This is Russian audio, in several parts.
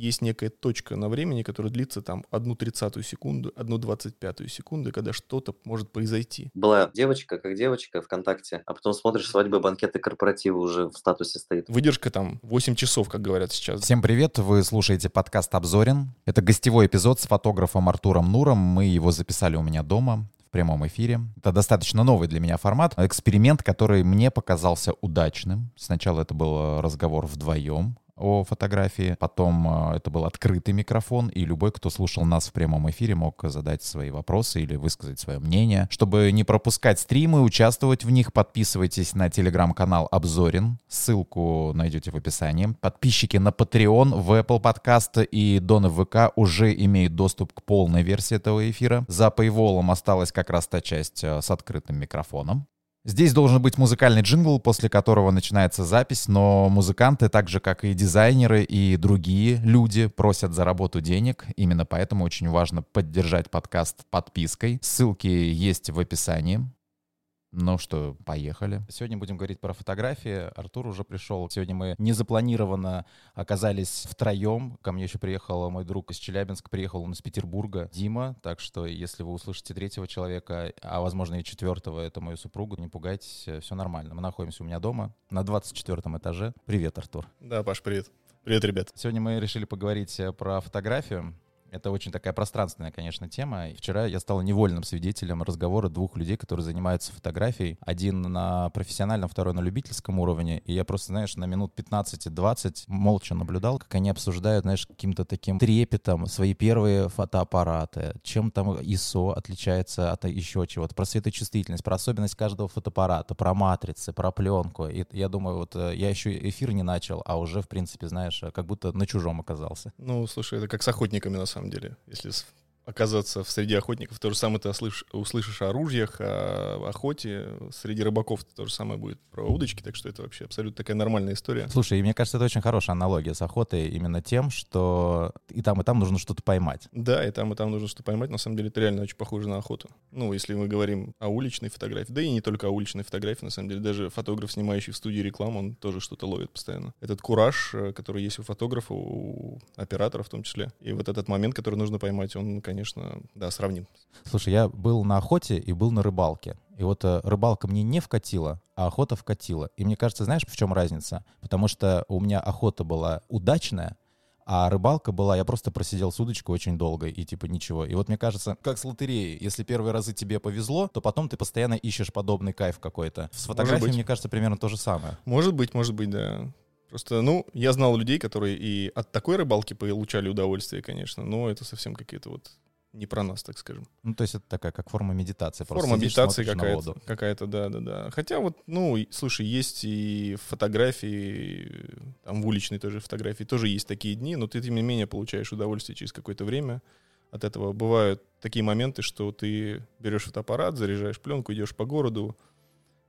есть некая точка на времени, которая длится там одну тридцатую секунду, одну двадцать пятую секунду, когда что-то может произойти. Была девочка, как девочка ВКонтакте, а потом смотришь свадьбы, банкеты, корпоративы уже в статусе стоит. Выдержка там 8 часов, как говорят сейчас. Всем привет, вы слушаете подкаст «Обзорин». Это гостевой эпизод с фотографом Артуром Нуром. Мы его записали у меня дома в прямом эфире. Это достаточно новый для меня формат. Эксперимент, который мне показался удачным. Сначала это был разговор вдвоем, о фотографии. Потом э, это был открытый микрофон, и любой, кто слушал нас в прямом эфире, мог задать свои вопросы или высказать свое мнение. Чтобы не пропускать стримы, участвовать в них, подписывайтесь на телеграм-канал Обзорин. Ссылку найдете в описании. Подписчики на Patreon, в Apple Podcast и Доны ВК уже имеют доступ к полной версии этого эфира. За Paywall осталась как раз та часть э, с открытым микрофоном. Здесь должен быть музыкальный джингл, после которого начинается запись, но музыканты, так же как и дизайнеры и другие люди, просят за работу денег. Именно поэтому очень важно поддержать подкаст подпиской. Ссылки есть в описании. Ну что, поехали. Сегодня будем говорить про фотографии. Артур уже пришел. Сегодня мы незапланированно оказались втроем. Ко мне еще приехал мой друг из Челябинска, приехал он из Петербурга, Дима. Так что, если вы услышите третьего человека, а возможно и четвертого, это мою супругу, не пугайтесь, все нормально. Мы находимся у меня дома на 24 этаже. Привет, Артур. Да, Паш, привет. Привет, ребят. Сегодня мы решили поговорить про фотографию. Это очень такая пространственная, конечно, тема. Вчера я стал невольным свидетелем разговора двух людей, которые занимаются фотографией. Один на профессиональном, второй на любительском уровне. И я просто, знаешь, на минут 15-20 молча наблюдал, как они обсуждают, знаешь, каким-то таким трепетом свои первые фотоаппараты. Чем там ISO отличается от еще чего-то. Про светочувствительность, про особенность каждого фотоаппарата, про матрицы, про пленку. И я думаю, вот э, я еще эфир не начал, а уже, в принципе, знаешь, как будто на чужом оказался. Ну, слушай, это как с охотниками, на самом самом деле. Если оказаться в среде охотников, то же самое ты услышишь, услышишь о оружиях, о охоте. Среди рыбаков то же самое будет про удочки, так что это вообще абсолютно такая нормальная история. Слушай, и мне кажется, это очень хорошая аналогия с охотой именно тем, что и там, и там нужно что-то поймать. Да, и там, и там нужно что-то поймать. На самом деле это реально очень похоже на охоту. Ну, если мы говорим о уличной фотографии, да и не только о уличной фотографии, на самом деле даже фотограф, снимающий в студии рекламу, он тоже что-то ловит постоянно. Этот кураж, э, который есть у фотографа, у оператора в том числе. И вот этот момент, который нужно поймать, он, конечно, да, сравним. Слушай, я был на охоте и был на рыбалке. И вот э, рыбалка мне не вкатила, а охота вкатила. И мне кажется, знаешь, в чем разница? Потому что у меня охота была удачная, а рыбалка была, я просто просидел с удочкой очень долго, и типа ничего. И вот мне кажется, как с лотереей, если первые разы тебе повезло, то потом ты постоянно ищешь подобный кайф какой-то. С фотографией, мне кажется, примерно то же самое. Может быть, может быть, да. Просто, ну, я знал людей, которые и от такой рыбалки получали удовольствие, конечно, но это совсем какие-то вот не про нас, так скажем. Ну, то есть это такая, как форма медитации. Форма медитации какая-то, какая-то, да, да, да. Хотя вот, ну, слушай, есть и фотографии, там в уличной тоже фотографии тоже есть такие дни, но ты, тем не менее, получаешь удовольствие через какое-то время от этого. Бывают такие моменты, что ты берешь фотоаппарат, заряжаешь пленку, идешь по городу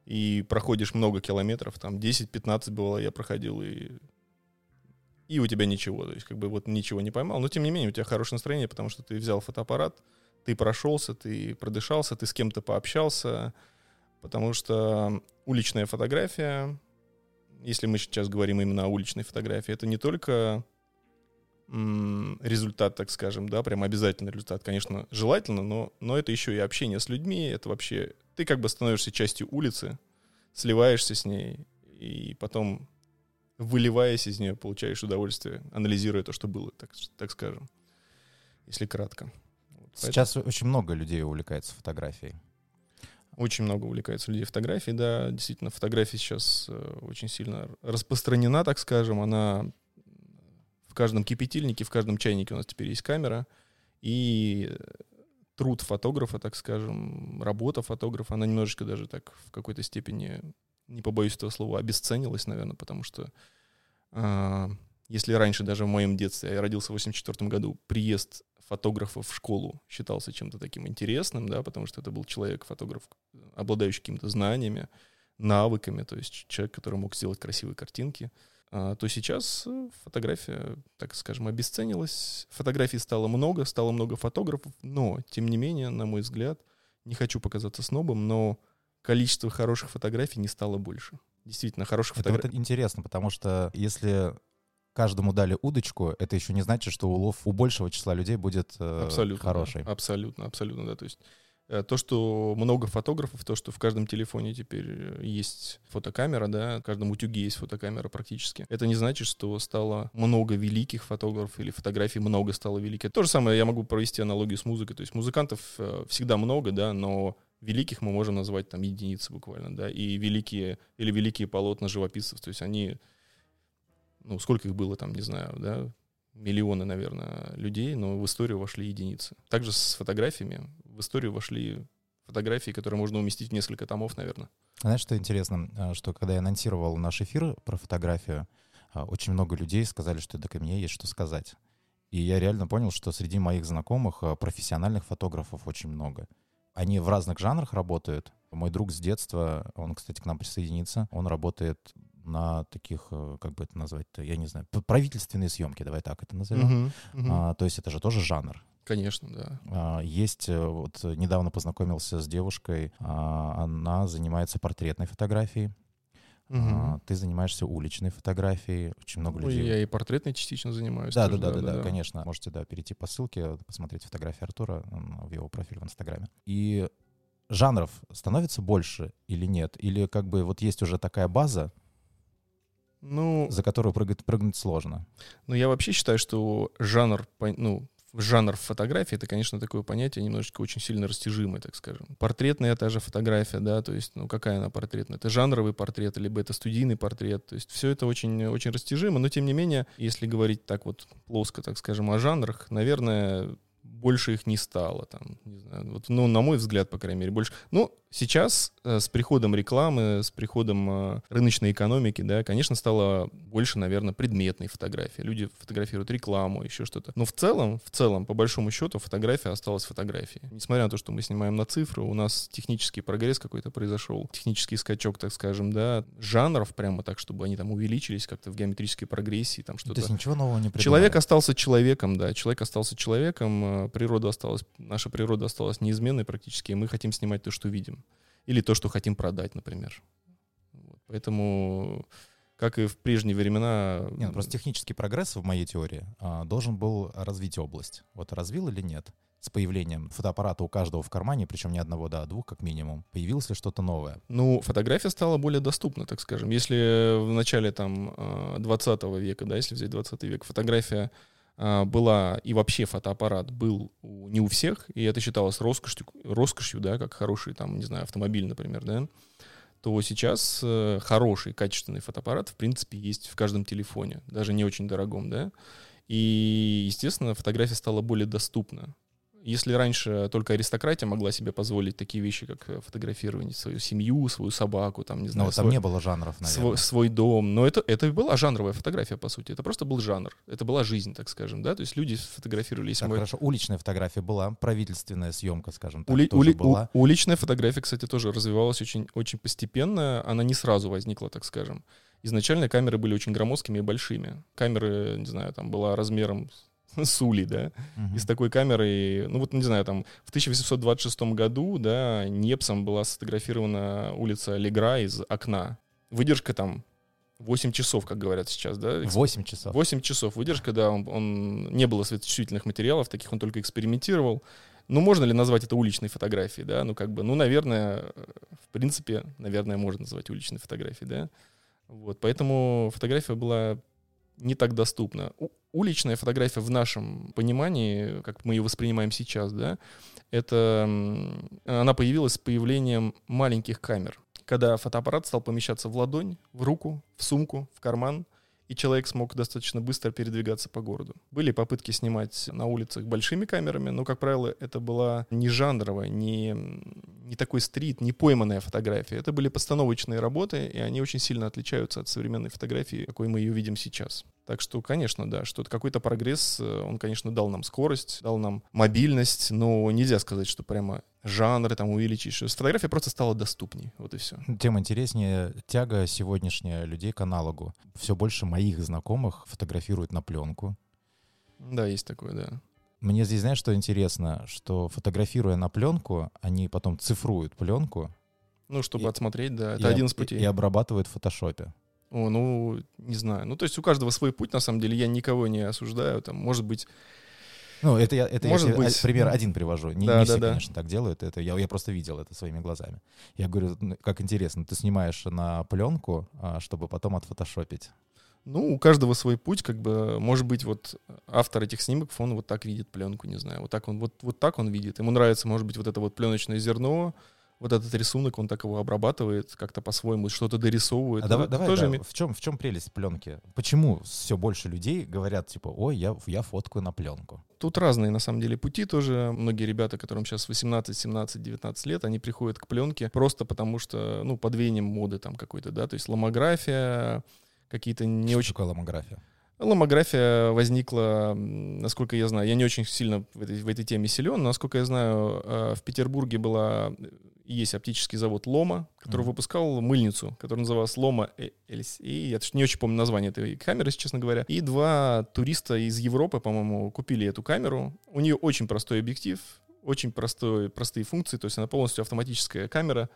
и проходишь много километров, там 10-15 бывало я проходил, и и у тебя ничего, то есть как бы вот ничего не поймал, но тем не менее у тебя хорошее настроение, потому что ты взял фотоаппарат, ты прошелся, ты продышался, ты с кем-то пообщался, потому что уличная фотография, если мы сейчас говорим именно о уличной фотографии, это не только результат, так скажем, да, прям обязательный результат, конечно, желательно, но, но это еще и общение с людьми, это вообще, ты как бы становишься частью улицы, сливаешься с ней, и потом выливаясь из нее, получаешь удовольствие, анализируя то, что было, так, так скажем, если кратко. Сейчас Поэтому... очень много людей увлекается фотографией. Очень много увлекается людей фотографией, да. Действительно, фотография сейчас э, очень сильно распространена, так скажем. Она в каждом кипятильнике, в каждом чайнике у нас теперь есть камера. И труд фотографа, так скажем, работа фотографа, она немножечко даже так в какой-то степени не побоюсь этого слова, обесценилась, наверное, потому что э, если раньше, даже в моем детстве, я родился в 84 году, приезд фотографа в школу считался чем-то таким интересным, да, потому что это был человек-фотограф, обладающий какими-то знаниями, навыками, то есть человек, который мог сделать красивые картинки, а, то сейчас фотография, так скажем, обесценилась. Фотографий стало много, стало много фотографов, но, тем не менее, на мой взгляд, не хочу показаться снобом, но количество хороших фотографий не стало больше. Действительно, хороших фотографий. Это интересно, потому что если каждому дали удочку, это еще не значит, что улов у большего числа людей будет э, Абсолютно. хороший. да. Абсолютно, абсолютно, да. То есть э, то, что много фотографов, то, что в каждом телефоне теперь э, есть фотокамера, да, в каждом утюге есть фотокамера практически. Это не значит, что стало много великих фотографов или фотографий много стало великих. То же самое я могу провести аналогию с музыкой. То есть музыкантов э, всегда много, да, но великих мы можем назвать там единицы буквально, да, и великие или великие полотна живописцев, то есть они, ну, сколько их было там, не знаю, да, миллионы, наверное, людей, но в историю вошли единицы. Также с фотографиями в историю вошли фотографии, которые можно уместить в несколько томов, наверное. Знаешь, что интересно, А, что когда я анонсировал наш эфир про фотографию, а, очень много людей сказали, что так и мне есть что сказать. И я реально понял, что среди моих знакомых а, профессиональных фотографов очень много. Они в разных жанрах работают. Мой друг с детства, он, кстати, к нам присоединится, он работает на таких, как бы это назвать-то, я не знаю, правительственные съемки, давай так это назовем. Мгм, мгм. А, то есть это же тоже жанр. Конечно, да. А, Есть, э, вот э, недавно познакомился с девушкой, а, она занимается портретной фотографией, а, ты занимаешься уличной фотографией, очень много Ну, людей. я и портретной частично занимаюсь. Да, да, тоже, да, да, да, конечно. Можете, да, перейти по ссылке, посмотреть фотографии Артура в его профиле в Инстаграме. И жанров становится больше или нет? Или как бы вот есть уже такая база, Ну, за которую прыгать, прыгнуть сложно? Ну, я вообще считаю, что жанр, ну, жанр фотографии, это, конечно, такое понятие немножечко очень сильно растяжимое, так скажем. Портретная та же фотография, да, то есть, ну, какая она портретная? Это жанровый портрет, либо это студийный портрет, то есть все это очень, очень растяжимо, но, тем не менее, если говорить так вот плоско, так скажем, о жанрах, наверное, больше их не стало, там, не знаю, вот, ну, на мой взгляд, по крайней мере, больше. Ну, сейчас э, с приходом рекламы, с приходом э, рыночной экономики, да, конечно, стало больше, наверное, предметной фотографии. Люди фотографируют рекламу, еще что-то. Но в целом, в целом, по большому счету, фотография осталась фотографией. Несмотря на то, что мы снимаем на цифры, у нас технический прогресс какой-то произошел, технический скачок, так скажем, да, жанров прямо так, чтобы они там увеличились как-то в геометрической прогрессии, там То что-то. есть ничего нового не придумали? Человек остался человеком, да, человек остался человеком, э, природа осталась, наша природа осталась неизменной практически, и мы хотим снимать то, что видим. Или то, что хотим продать, например. Вот. Поэтому, как и в прежние времена... Не, ну просто технический прогресс в моей теории а, должен был развить область. Вот развил или нет? С появлением фотоаппарата у каждого в кармане, причем не одного, да, а двух как минимум, появилось ли что-то новое? Ну, фотография стала более доступна, так скажем. Если в начале там э, 20 века, да, если взять 20 век, фотография была, и вообще фотоаппарат был не у всех, и это считалось роскошью, роскошью, да, как хороший там, не знаю, автомобиль, например, да, то сейчас э, хороший, качественный фотоаппарат, в принципе, есть в каждом телефоне, даже не очень дорогом, да. И, естественно, фотография стала более доступна. Если раньше только аристократия могла себе позволить такие вещи, как э, фотографирование свою семью, свою собаку, там, не Но знаю, там свой, не было жанров, наверное. свой, свой дом. Но это, это была жанровая фотография, по сути. Это просто был жанр. Это была жизнь, так скажем, да. То есть люди фотографировали. Если Так, мы- хорошо, уличная фотография была, правительственная съемка, скажем так, Ули- тоже ули- была. у- уличная фотография, кстати, тоже развивалась очень, очень постепенно. Она не сразу возникла, так скажем. Изначально камеры были очень громоздкими и большими. Камеры, не знаю, там была размером с с улей, да. Мгм. И с такой камерой, ну вот, не знаю, там в 1826 году, да, Непсом была сфотографирована улица Легра из окна. Выдержка там 8 часов, как говорят сейчас, да. Восемь часов. 8 часов выдержка, да, он, он- не было светочувствительных материалов, таких он только экспериментировал. Ну, можно ли назвать это уличной фотографией, да? Ну, как бы, ну, наверное, в принципе, наверное, можно назвать уличной фотографией, да? Вот, поэтому фотография была не так доступна. Уличная фотография в нашем понимании, как мы ее воспринимаем сейчас, да, это она появилась с появлением маленьких камер. Когда фотоаппарат стал помещаться в ладонь, в руку, в сумку, в карман, и человек смог достаточно быстро передвигаться по городу. Были попытки снимать на улицах большими камерами, но, как правило, это была не жанровая, не, не такой стрит, не пойманная фотография. Это были постановочные работы, и они очень сильно отличаются от современной фотографии, какой мы ее видим сейчас. Так что, конечно, да, что какой-то прогресс, э, он, конечно, дал нам скорость, дал нам мобильность, но нельзя сказать, что прямо жанры там увеличить. что Фотография просто стала доступней, вот и все. Тем интереснее тяга сегодняшняя людей к аналогу. Все больше моих знакомых фотографируют на пленку. Да, есть такое, да. Мне здесь, знаешь, что интересно? Что фотографируя на пленку, они потом цифруют пленку Ну, чтобы И- отсмотреть, да, и это об- один из и- путей. и обрабатывают в фотошопе. О, ну, не знаю. Ну, то есть у каждого свой путь, на самом деле, я никого не осуждаю. Там, может быть, Ну, это я, это Может я тебе быть. пример один привожу. Не, Да, не все, да. конечно, так делают. Это я, я просто видел это своими глазами. Я говорю, ну, как интересно, ты снимаешь на пленку, а, чтобы потом отфотошопить. Ну, у каждого свой путь, как бы, может быть, вот автор этих снимков, он вот так видит пленку, не знаю, вот так он, вот, вот так он видит. Ему нравится, может быть, вот это вот пленочное зерно, вот этот рисунок, он так его обрабатывает, как-то по-своему что-то дорисовывает. А давай, давай, тоже да, в чем в чем прелесть пленки? Почему все больше людей говорят типа, ой, я я фоткаю на пленку? Тут разные, на самом деле, пути тоже. Многие ребята, которым сейчас 18, 17, 19 лет, они приходят к пленке просто потому что, ну, под веянием моды там какой-то, да, то есть ломография, какие-то не Что очень такое ломография? Ломография возникла, насколько я знаю, я не очень сильно в этой, в этой теме силен, но, насколько я знаю, э, в Петербурге была, э, есть оптический завод Лома, который Мгм. выпускал мыльницу, которая называлась Лома LC. Я даже не очень помню название этой камеры, если честно говоря. И два туриста из Европы, по-моему, купили эту камеру. У нее очень простой объектив, очень простой, простые функции, то есть она полностью автоматическая камера.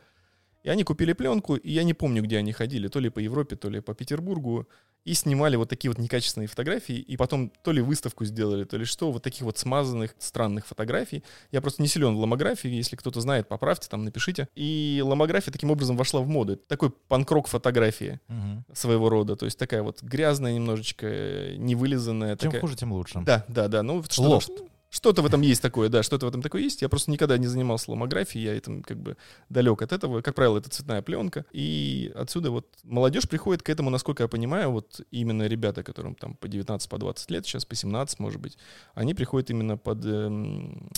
И они купили пленку, и я не помню, где они ходили, то ли по Европе, то ли по Петербургу, и снимали вот такие вот некачественные фотографии, и потом то ли выставку сделали, то ли что, вот таких вот смазанных, странных фотографий. Я просто не силен в ломографии, если кто-то знает, поправьте, там напишите. И ломография таким образом вошла в моду. Это такой панкрок фотографии Мгм. своего рода, то есть такая вот грязная немножечко, э, невылизанная. Чем такая... хуже, тем лучше. Да, да, да. Ну, что-то, Лофт. Что-то в этом есть такое, да, что-то в этом такое есть. Я просто никогда не занимался ломографией, я этом как бы далек от этого. Как правило, это цветная пленка. И отсюда вот молодежь приходит к этому, насколько я понимаю, вот именно ребята, которым там по 19, по 20 лет, сейчас по 17, может быть, они приходят именно под, эм,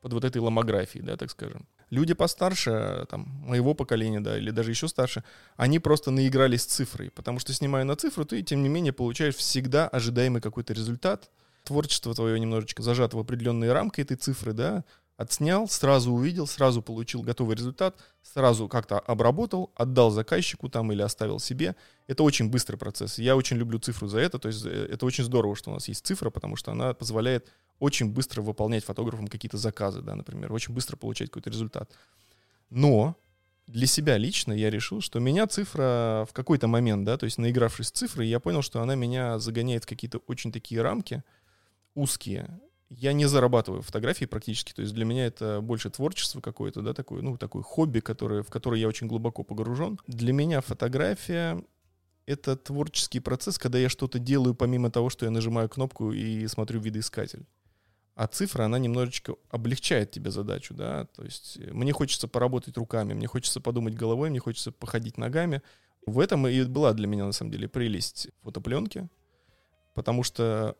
под вот этой ломографией, да, так скажем. Люди постарше, там, моего поколения, да, или даже еще старше, они просто наигрались цифрой, потому что, снимая на цифру, ты, тем не менее, получаешь всегда ожидаемый какой-то результат. Творчество твое немножечко зажато в определенные рамки этой цифры, да, отснял, сразу увидел, сразу получил готовый результат, сразу как-то обработал, отдал заказчику там или оставил себе. Это очень быстрый процесс. Я очень люблю цифру за это, то есть э, это очень здорово, что у нас есть цифра, потому что она позволяет очень быстро выполнять фотографам какие-то заказы, да, например, очень быстро получать какой-то результат. Но для себя лично я решил, что меня цифра в какой-то момент, да, то есть наигравшись с цифрой, я понял, что она меня загоняет в какие-то очень такие рамки узкие. Я не зарабатываю фотографии практически, то есть для меня это больше творчество какое-то, да, такое, ну, такое хобби, которое, в которое я очень глубоко погружен. Для меня фотография — это творческий процесс, когда я что-то делаю помимо того, что я нажимаю кнопку и смотрю видоискатель. А цифра, она немножечко облегчает тебе задачу, да, то есть э, мне хочется поработать руками, мне хочется подумать головой, мне хочется походить ногами. В этом и была для меня, на самом деле, прелесть фотопленки, потому что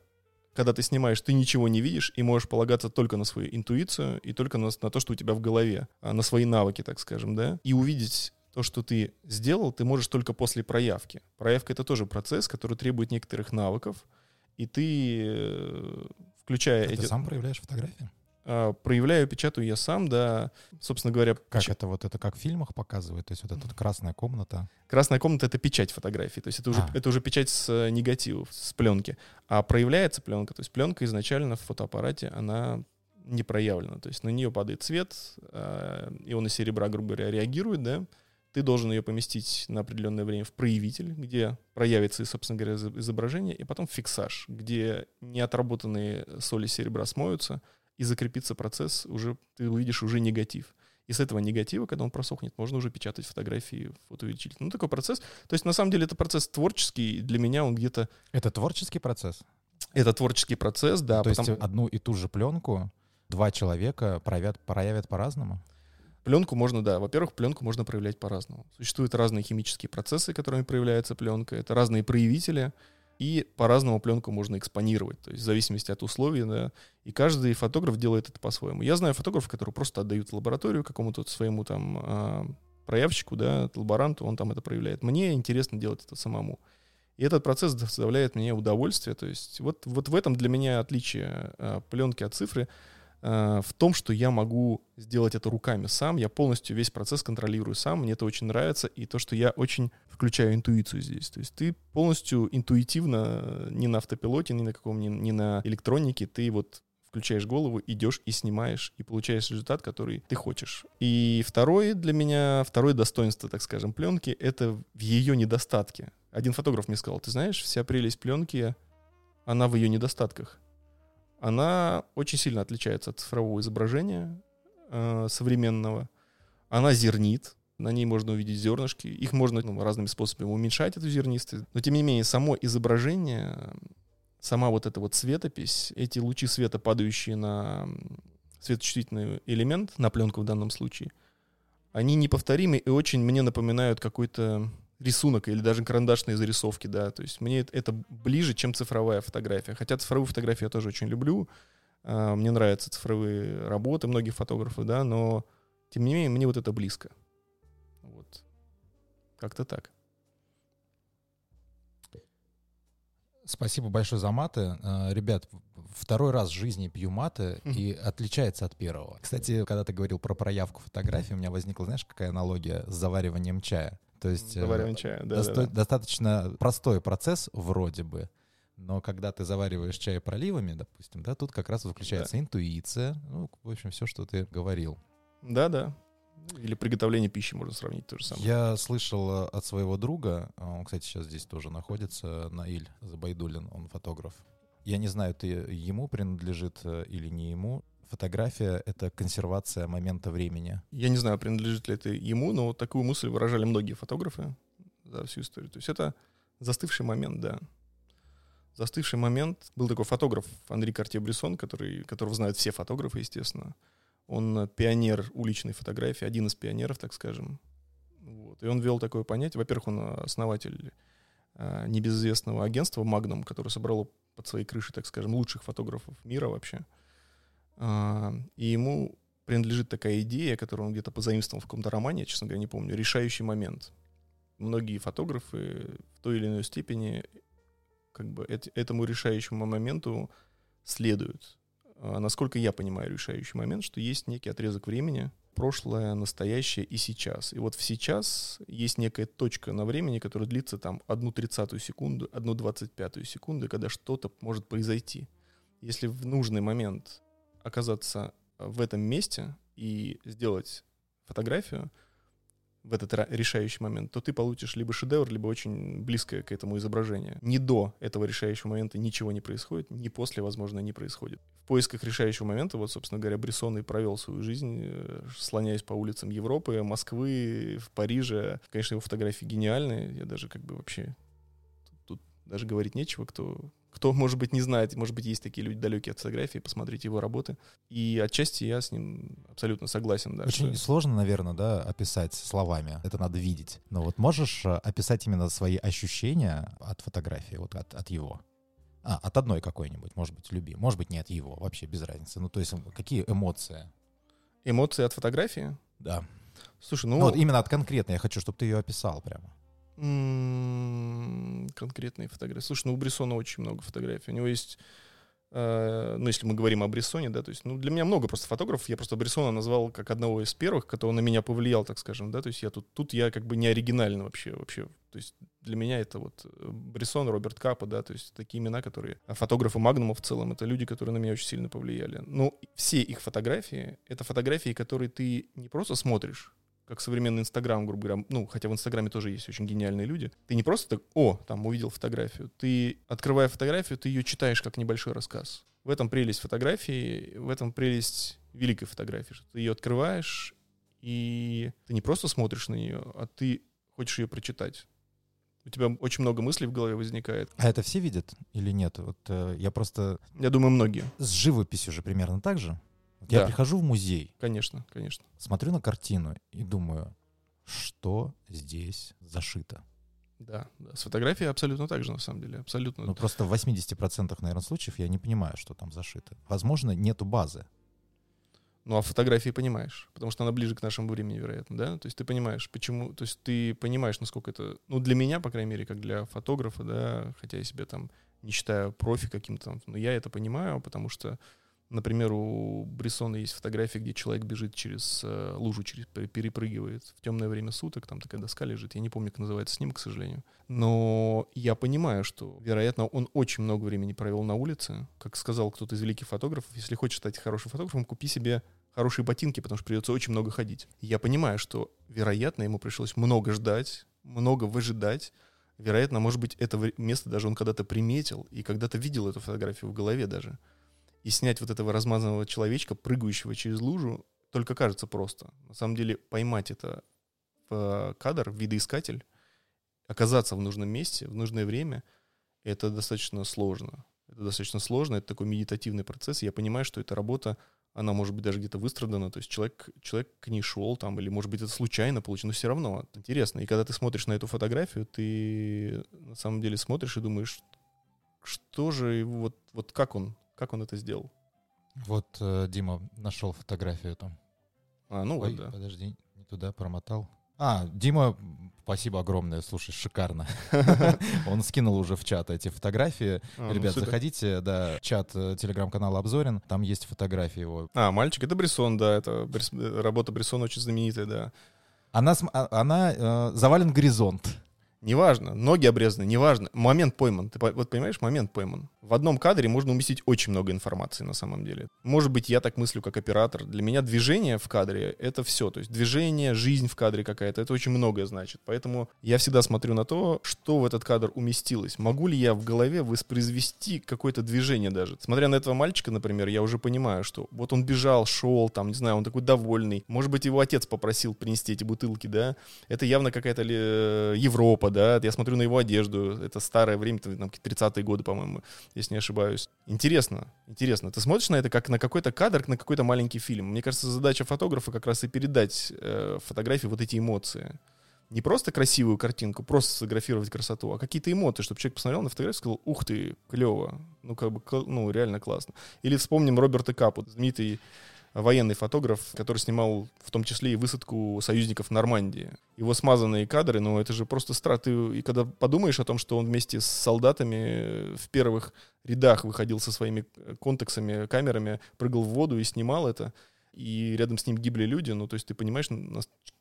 когда ты снимаешь, ты ничего не видишь и можешь полагаться только на свою интуицию и только на, на то, что у тебя в голове, а, на свои навыки, так скажем, да, и увидеть то, что ты сделал, ты можешь только после проявки. Проявка — это тоже процесс, который требует некоторых навыков, и ты, э, включая А эти... Ты сам проявляешь фотографии? А, проявляю, печатаю я сам, да, собственно говоря, Как печ- это вот это как в фильмах показывают? То есть вот эта вот красная комната. красная комната — это печать фотографий, то есть это уже, А. это уже печать с э, негативов, с пленки. А проявляется пленка, то есть пленка изначально в фотоаппарате, она не проявлена, то есть на нее падает свет, э, ионы серебра, грубо говоря, реагируют, да, ты должен ее поместить на определенное время в проявитель, где проявится, собственно говоря, изо- изображение, и потом в фиксаж, где неотработанные соли серебра смоются, и закрепится процесс, уже ты увидишь уже негатив. И с этого негатива, когда он просохнет, можно уже печатать фотографии фотоувеличитель. Ну, такой процесс. То есть, на самом деле, это процесс творческий. Для меня он где-то... Это творческий процесс? Это творческий процесс, да. То потому- есть одну и ту же пленку два человека проявят, проявят по-разному? Пленку можно, да. Во-первых, пленку можно проявлять по-разному. Существуют разные химические процессы, которыми проявляется пленка. Это разные проявители. И по-разному пленку можно экспонировать. То есть в зависимости от условий, да. И каждый фотограф делает это по-своему. Я знаю фотографов, которые просто отдают лабораторию какому-то своему там а, проявщику, да, лаборанту, он там это проявляет. Мне интересно делать это самому. И этот процесс доставляет мне удовольствие. То есть вот, вот в этом для меня отличие а, пленки от цифры в том, что я могу сделать это руками сам, я полностью весь процесс контролирую сам, мне это очень нравится, и то, что я очень включаю интуицию здесь. То есть ты полностью интуитивно, э, не на автопилоте, ни на каком, ни, ни на электронике, ты вот включаешь голову, идешь и снимаешь, и получаешь результат, который ты хочешь. И второе для меня, второе достоинство, так скажем, пленки, это в ее недостатке. Один фотограф мне сказал, ты знаешь, вся прелесть пленки, она в ее недостатках. Она очень сильно отличается от цифрового изображения э, современного. Она зернит, на ней можно увидеть зернышки. Их можно ну, разными способами уменьшать, эту зернистость. Но, тем не менее, само изображение, сама вот эта вот светопись, эти лучи света, падающие на светочувствительный элемент, на пленку в данном случае, они неповторимы и очень мне напоминают какой-то рисунок или даже карандашные зарисовки, да, то есть мне это ближе, чем цифровая фотография. Хотя цифровую фотографию я тоже очень люблю, а, мне нравятся цифровые работы многих фотографов, да, но тем не менее мне вот это близко. Вот. Как-то так. Спасибо большое за маты. А, ребят, второй раз в жизни пью маты и отличается от первого. Кстати, когда ты говорил про проявку фотографии, у меня возникла, знаешь, какая аналогия с завариванием чая. То есть э, чая, да, досто- да, да. достаточно простой процесс вроде бы, но когда ты завариваешь чай проливами, допустим, да, тут как раз включается Да. интуиция, ну, в общем, все, что ты говорил. Да, да. Или приготовление пищи можно сравнить то же самое. Я слышал э, от своего друга, он, кстати, сейчас здесь тоже находится, Наиль Забайдулин, он фотограф. Я не знаю, ты ему принадлежит э, или не ему. Фотография — это консервация момента времени. Я не знаю, принадлежит ли это ему, но вот такую мысль выражали многие фотографы за всю историю. То есть это застывший момент, да. Застывший момент. Был такой фотограф Андрей Картье-Брессон, который, которого знают все фотографы, естественно. Он пионер уличной фотографии, один из пионеров, так скажем. Вот. И он ввел такое понятие. Во-первых, он основатель э, небезызвестного агентства Magnum, которое собрало под своей крышей, так скажем, лучших фотографов мира вообще. А, И ему принадлежит такая идея, которую он где-то позаимствовал в каком-то романе, я, честно говоря, не помню, решающий момент. Многие фотографы в той или иной степени как бы эт- этому решающему моменту следуют. А, Насколько я понимаю решающий момент, что есть некий отрезок времени, прошлое, настоящее и сейчас. И вот в сейчас есть некая точка на времени, которая длится там одну тридцатую секунду, одну двадцать пятую секунду, когда что-то может произойти. Если в нужный момент оказаться в этом месте и сделать фотографию в этот решающий момент, то ты получишь либо шедевр, либо очень близкое к этому изображение. Ни до этого решающего момента ничего не происходит, ни после, возможно, не происходит. В поисках решающего момента, вот, собственно говоря, Брессон и провел свою жизнь, э, слоняясь по улицам Европы, Москвы, в Париже. Конечно, его фотографии гениальные. Я даже как бы вообще... Даже говорить нечего, кто, кто, может быть, не знает, может быть, есть такие люди далекие от фотографии, посмотрите его работы. И отчасти я с ним абсолютно согласен. Да, Очень что- сложно, наверное, да, описать словами. Это надо видеть. Но вот можешь э, описать именно свои ощущения от фотографии, вот от, от его? А, от одной какой-нибудь, может быть, люби. Может быть, не от его, вообще без разницы. Ну, то есть, какие эмоции? Эмоции от фотографии? Да. Слушай, Ну, ну... вот именно от конкретной. Я хочу, чтобы ты ее описал прямо. Конкретные фотографии. Слушай, ну у Брессона очень много фотографий. У него есть... э, ну, если мы говорим о Брессоне, да, то есть, ну, для меня много просто фотографов. Я просто Брессона назвал как одного из первых, который на меня повлиял, так скажем, да, то есть я тут, тут я как бы не оригинальный вообще, вообще. То есть для меня это вот э, Брессон, Роберт Капа, да, то есть такие имена, которые... А фотографы Магнума в целом, это люди, которые на меня очень сильно повлияли. Ну, все их фотографии, это фотографии, которые ты не просто смотришь, как современный Инстаграм, грубо говоря, ну, хотя в Инстаграме тоже есть очень гениальные люди, ты не просто так, о, там, увидел фотографию, ты, открывая фотографию, ты ее читаешь как небольшой рассказ. В этом прелесть фотографии, в этом прелесть великой фотографии, что ты ее открываешь, и ты не просто смотришь на нее, а ты хочешь ее прочитать. У тебя очень много мыслей в голове возникает. А это все видят или нет? Вот э, я просто Я думаю, многие. с живописью же примерно так же. Я Да. прихожу в музей, Конечно, конечно. смотрю на картину и думаю, что здесь зашито. Да, да. С фотографией абсолютно так же, на самом деле. Абсолютно. Ну, просто в 80% наверное, случаев я не понимаю, что там зашито. Возможно, нету базы. Ну, а фотографии понимаешь, потому что она ближе к нашему времени, вероятно, да? То есть ты понимаешь, почему, то есть ты понимаешь, насколько это, ну, для меня, по крайней мере, как для фотографа, да, хотя я себя там не считаю профи каким-то, но я это понимаю, потому что Например, у Брессона есть фотография, где человек бежит через э, лужу, через, перепрыгивает в темное время суток, там такая доска лежит. Я не помню, как называется снимок, к сожалению. Но я понимаю, что, вероятно, он очень много времени провел на улице. Как сказал кто-то из великих фотографов, если хочешь стать хорошим фотографом, купи себе хорошие ботинки, потому что придется очень много ходить. Я понимаю, что, вероятно, ему пришлось много ждать, много выжидать. Вероятно, может быть, это место даже он когда-то приметил и когда-то видел эту фотографию в голове даже. И снять вот этого размазанного человечка, прыгающего через лужу, только кажется просто. На самом деле поймать это в кадр, в видоискатель, оказаться в нужном месте, в нужное время, это достаточно сложно. Это достаточно сложно, это такой медитативный процесс. Я понимаю, что эта работа она может быть даже где-то выстрадана, то есть человек, человек к ней шел там, или может быть это случайно получилось, но все равно интересно. И когда ты смотришь на эту фотографию, ты на самом деле смотришь и думаешь, что же, вот, вот как он, как он это сделал? Вот э, Дима нашел фотографию там. А, ну Ой, вот, да. подожди, не туда промотал. А, Дима, спасибо огромное, слушай, шикарно. Он скинул уже в чат эти фотографии. А, ну, Ребят, заходите, да, чат э, телеграм-канала Обзорин, там есть фотографии его. А, мальчик, это Брессон, да, это э, работа Брессона очень знаменитая, да. Она, а- она э, завален горизонт. Неважно, ноги обрезаны, неважно. Момент пойман. Ты вот понимаешь, момент пойман. В одном кадре можно уместить очень много информации на самом деле. Может быть, я так мыслю как оператор. Для меня движение в кадре — это все. То есть движение, жизнь в кадре какая-то, это очень многое значит. Поэтому я всегда смотрю на то, что в этот кадр уместилось. Могу ли я в голове воспроизвести какое-то движение даже. Смотря на этого мальчика, например, я уже понимаю, что вот он бежал, шел, там, не знаю, он такой довольный. Может быть, его отец попросил принести эти бутылки, да. Это явно какая-то ли, э, Европа, да. Я смотрю на его одежду. Это старое время, там, там, 30-е годы, по-моему, если не ошибаюсь. Интересно, интересно. Ты смотришь на это как на какой-то кадр, на какой-то маленький фильм. Мне кажется, задача фотографа как раз и передать э, фотографии вот эти эмоции. Не просто красивую картинку, просто сфотографировать красоту, а какие-то эмоции, чтобы человек посмотрел на фотографию и сказал, ух ты, клево, ну как бы, ну реально классно. Или вспомним Роберта Капу, знаменитый военный фотограф, который снимал в том числе и высадку союзников в Нормандии. Его смазанные кадры, ну это же просто страты. И когда подумаешь о том, что он вместе с солдатами в первых рядах выходил со своими контексами, камерами, прыгал в воду и снимал это, и рядом с ним гибли люди, ну то есть ты понимаешь,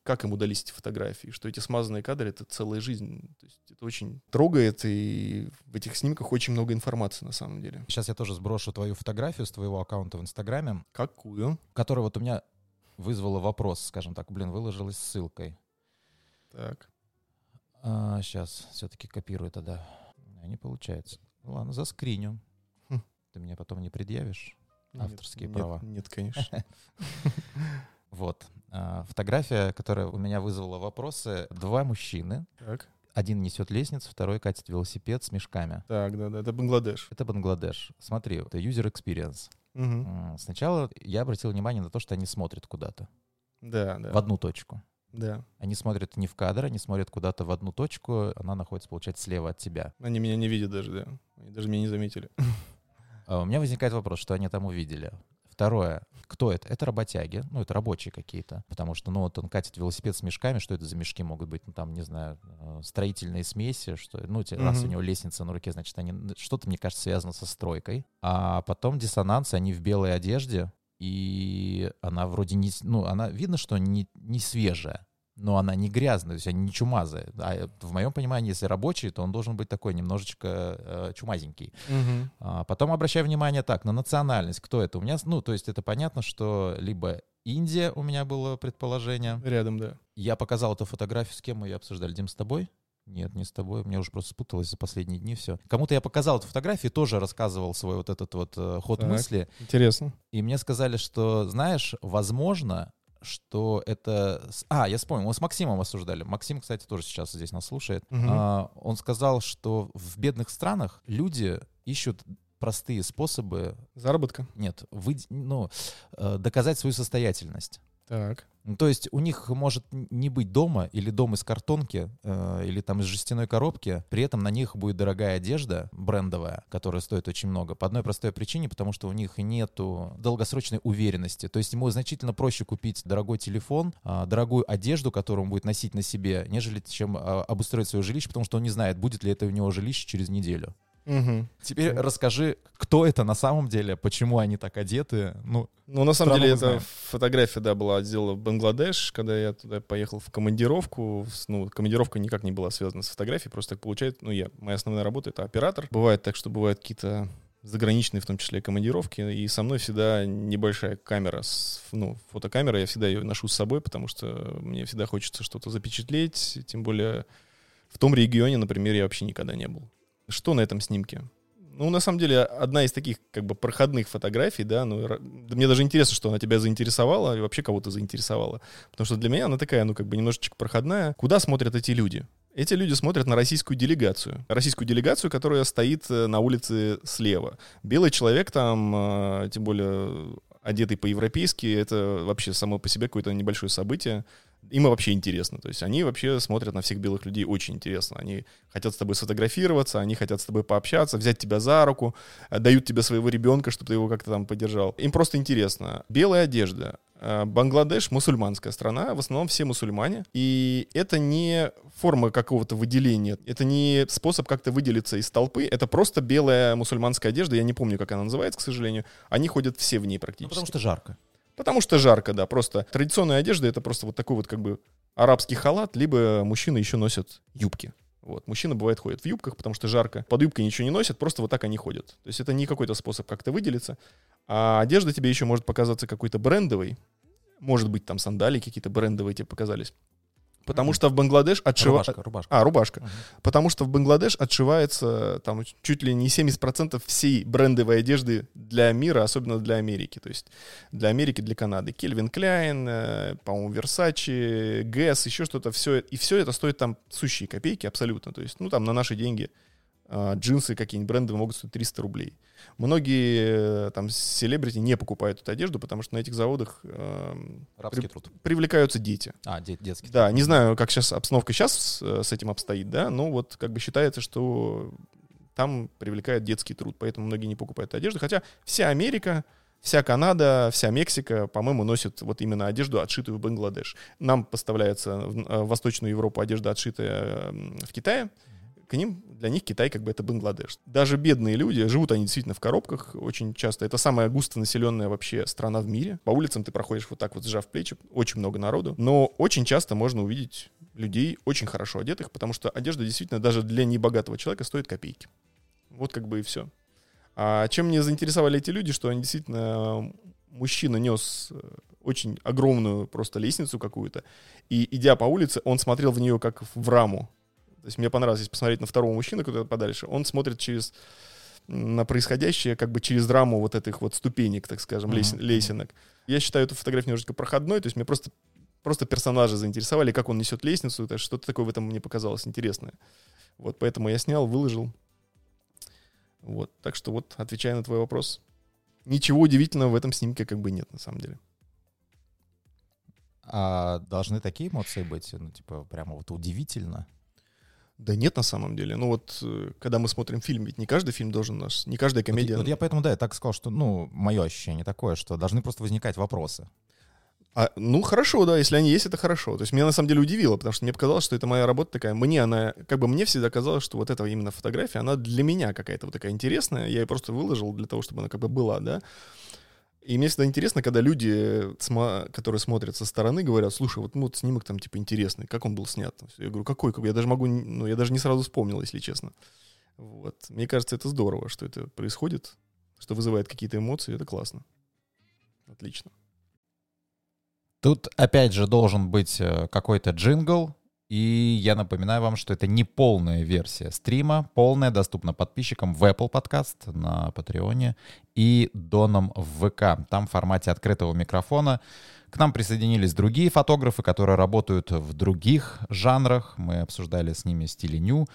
как ему дались эти фотографии, что эти смазанные кадры — это целая жизнь. То есть это очень трогает, и в этих снимках очень много информации на самом деле. Сейчас я тоже сброшу твою фотографию с твоего аккаунта в Инстаграме, Какую? которая вот у меня вызвала вопрос, скажем так, блин, выложилась ссылкой. Так. сейчас все-таки копирую тогда. А, Не получается. Ладно, заскриню. Хм. Ты мне потом не предъявишь? Авторские Нет, права. Нет, конечно. Вот. А, Фотография, которая у меня вызвала вопросы. Два мужчины. Так. Один несет лестницу, второй катит велосипед с мешками. Так, да, да, это Бангладеш. Это Бангладеш. Смотри, это user experience. М, Сначала я обратил внимание на то, что они смотрят куда-то, Да, да. в одну точку. Да. Они смотрят не в кадр, они смотрят куда-то в одну точку, она находится, получается, слева от тебя. Они меня не видят даже, да. Они даже меня не заметили. А У меня возникает вопрос, что они там увидели. Второе, кто это? Это работяги, ну, это рабочие какие-то. Потому что, ну, вот он катит велосипед с мешками, что это за мешки могут быть? Ну, там, не знаю, э, строительные смеси, что, ну, те- раз у него лестница на руке, значит, они, что-то, мне кажется, связано со стройкой. А потом диссонанс, они в белой одежде, и она вроде не, ну, она, видно, что не, не свежая. Но она не грязная, то есть они не чумазые. А в моем понимании, если рабочий, то он должен быть такой немножечко э, чумазенький. Мгм. А, Потом обращаю внимание так, на национальность. Кто это? У меня, ну, то есть это понятно, что либо Индия у меня было предположение. Рядом, да. Я показал эту фотографию, с кем мы ее обсуждали? Дим, с тобой? Нет, не с тобой. Мне уже просто спуталось за последние дни все. Кому-то я показал эту фотографию, тоже рассказывал свой вот этот вот э, ход Так. мысли. Интересно. И мне сказали, что, знаешь, возможно, что это... А, я вспомнил, мы с Максимом обсуждали. Максим, кстати, тоже сейчас здесь нас слушает. Мгм. А, он сказал, что в бедных странах люди ищут простые способы, Заработка. нет, выд- ну, э, доказать свою состоятельность. Так. Ну, То есть у них может не быть дома или дом из картонки э, или там из жестяной коробки, при этом на них будет дорогая одежда брендовая, которая стоит очень много. По одной простой причине, потому что у них нету долгосрочной уверенности. То есть ему значительно проще купить дорогой телефон, а, дорогую одежду, которую он будет носить на себе, нежели чем а, обустроить свое жилище, потому что он не знает, будет ли это у него жилище через неделю. Мгм. Теперь Ну. расскажи, кто это на самом деле, почему они так одеты. Ну, Ну, на самом деле, знаем. эта фотография, да, была сделана в Бангладеш, когда я туда поехал в командировку. Ну, командировка никак не была связана с фотографией, просто так получается. Ну, я, моя основная работа — это оператор. Бывает так, что бывают какие-то заграничные, в том числе, командировки, и со мной всегда небольшая камера, с, ну, фотокамера, я всегда ее ношу с собой, потому что мне всегда хочется что-то запечатлеть, тем более в том регионе, например, я вообще никогда не был. Что на этом снимке? Ну, на самом деле, одна из таких, как бы, проходных фотографий, да, ну, мне даже интересно, что она тебя заинтересовала и вообще кого-то заинтересовала. Потому что для меня она такая, ну, как бы, немножечко проходная. Куда смотрят эти люди? Эти люди смотрят на российскую делегацию. Российскую делегацию, которая стоит э, на улице слева. Белый человек там, э, тем более одетый по-европейски, это вообще само по себе какое-то небольшое событие. Им вообще интересно. То есть они вообще смотрят на всех белых людей очень интересно. Они хотят с тобой сфотографироваться, они хотят с тобой пообщаться, взять тебя за руку, э, дают тебе своего ребенка, чтобы ты его как-то там поддержал. Им просто интересно. Белая одежда. Э, Бангладеш мусульманская страна, в основном все мусульмане. И это не форма какого-то выделения, это не способ как-то выделиться из толпы, это просто белая мусульманская одежда, я не помню, как она называется, к сожалению. Они ходят все в ней ну, практически. потому что жарко. Потому что жарко, да, просто традиционная одежда это просто вот такой вот как бы арабский халат, либо мужчины еще носят юбки. Вот. Мужчины, бывает, ходят в юбках, потому что жарко. Под юбкой ничего не носят, просто вот так они ходят. То есть это не какой-то способ как-то выделиться. А одежда тебе еще может показаться какой-то брендовой. Может быть, там сандалии какие-то брендовые тебе показались. Потому что в Бангладеш отшива... Рубашка, рубашка. А, рубашка. Мгм. Потому что в Бангладеш отшивается там чуть ли не 70% всей брендовой одежды для мира, особенно для Америки. То есть для Америки, для Канады. Кельвин Кляйн, э, по-моему, Версачи, Гэс, еще что-то. Все, и все это стоит там сущие копейки абсолютно. То есть, ну, там на наши деньги джинсы какие-нибудь брендовые могут стоить 300 рублей. Многие э, там селебрити не покупают эту одежду, потому что на этих заводах эм, Рабский при- труд. привлекаются дети. А, де- детский. Да, не знаю, как сейчас обстановка сейчас с этим обстоит, да, но вот как бы считается, что там привлекает детский труд, поэтому многие не покупают одежду. Хотя вся Америка, вся Канада, вся Мексика, по-моему, носит вот именно одежду, отшитую в Бангладеш. Нам поставляется в э, Восточную Европу одежда, отшитая м, в Китае. К ним, для них Китай как бы это Бангладеш. Даже бедные люди, живут они действительно в коробках очень часто. Это самая густонаселенная вообще страна в мире. По улицам ты проходишь вот так вот, сжав плечи, очень много народу. Но очень часто можно увидеть людей очень хорошо одетых, потому что одежда действительно даже для небогатого человека стоит копейки. Вот как бы и все. А чем меня заинтересовали эти люди, что они действительно мужчина нес э, очень огромную просто лестницу какую-то, и идя по улице, он смотрел в нее как в раму. То есть мне понравилось, посмотреть на второго мужчину, который подальше, он смотрит через на происходящее как бы через раму вот этих вот ступенек, так скажем, лесен- мгм. лесенок. Я считаю эту фотографию немножечко проходной, то есть мне просто просто персонажи заинтересовали, как он несет лестницу, это что-то такое в этом мне показалось интересное. Вот, поэтому я снял, выложил. Вот, так что вот, отвечая на твой вопрос, ничего удивительного в этом снимке как бы нет, на самом деле. А должны такие эмоции быть? Ну, типа, прямо вот удивительно. Да нет, на самом деле. Ну вот, э, когда мы смотрим фильм, ведь не каждый фильм должен нас, не каждая Вот, комедия... вот я поэтому, да, я так сказал, что, ну, мое ощущение такое, что должны просто возникать вопросы. А, ну, хорошо, да, если они есть, это хорошо. То есть меня на самом деле удивило, потому что мне показалось, что это моя работа такая. Мне она, как бы мне всегда казалось, что вот эта именно фотография, она для меня какая-то вот такая интересная. Я ее просто выложил для того, чтобы она как бы была, да. И мне всегда интересно, когда люди, сма- которые смотрят со стороны, говорят, слушай, вот, ну, вот снимок там типа интересный, как он был снят? Я говорю, какой? Я даже могу, ну, я даже не сразу вспомнил, если честно. Вот. Мне кажется, это здорово, что это происходит, что вызывает какие-то эмоции, это классно. Отлично. Тут, опять же, должен быть э, какой-то джингл, и я напоминаю вам, что это не полная версия стрима. Полная доступна подписчикам в Apple Podcast, на Патреоне и донам в ВК. Там в формате открытого микрофона. К нам присоединились другие фотографы, которые работают в других жанрах. Мы обсуждали с ними стили ню,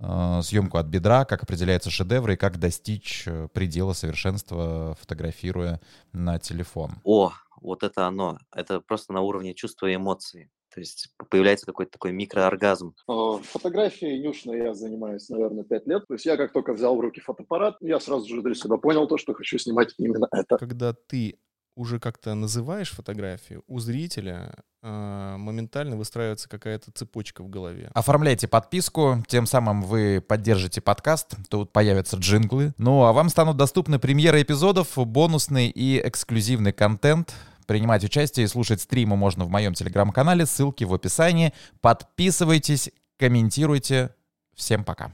э, съемку от бедра, как определяются шедевры и как достичь э, предела совершенства, фотографируя на телефон. О, вот это оно. Это просто на уровне чувства и эмоций. То есть появляется какой-то такой микрооргазм. А, Фотографией нюшно я занимаюсь, наверное, пять лет. То есть я как только взял в руки фотоаппарат, я сразу же для себя понял то, что хочу снимать именно это. когда ты уже как-то называешь фотографию, у зрителя э, моментально выстраивается какая-то цепочка в голове. Оформляйте подписку, тем самым вы поддержите подкаст, тут появятся джинглы. Ну а вам станут доступны премьеры эпизодов, бонусный и эксклюзивный контент. Принимать участие и слушать стримы можно в моем телеграм-канале, ссылки в описании. Подписывайтесь, комментируйте. Всем пока.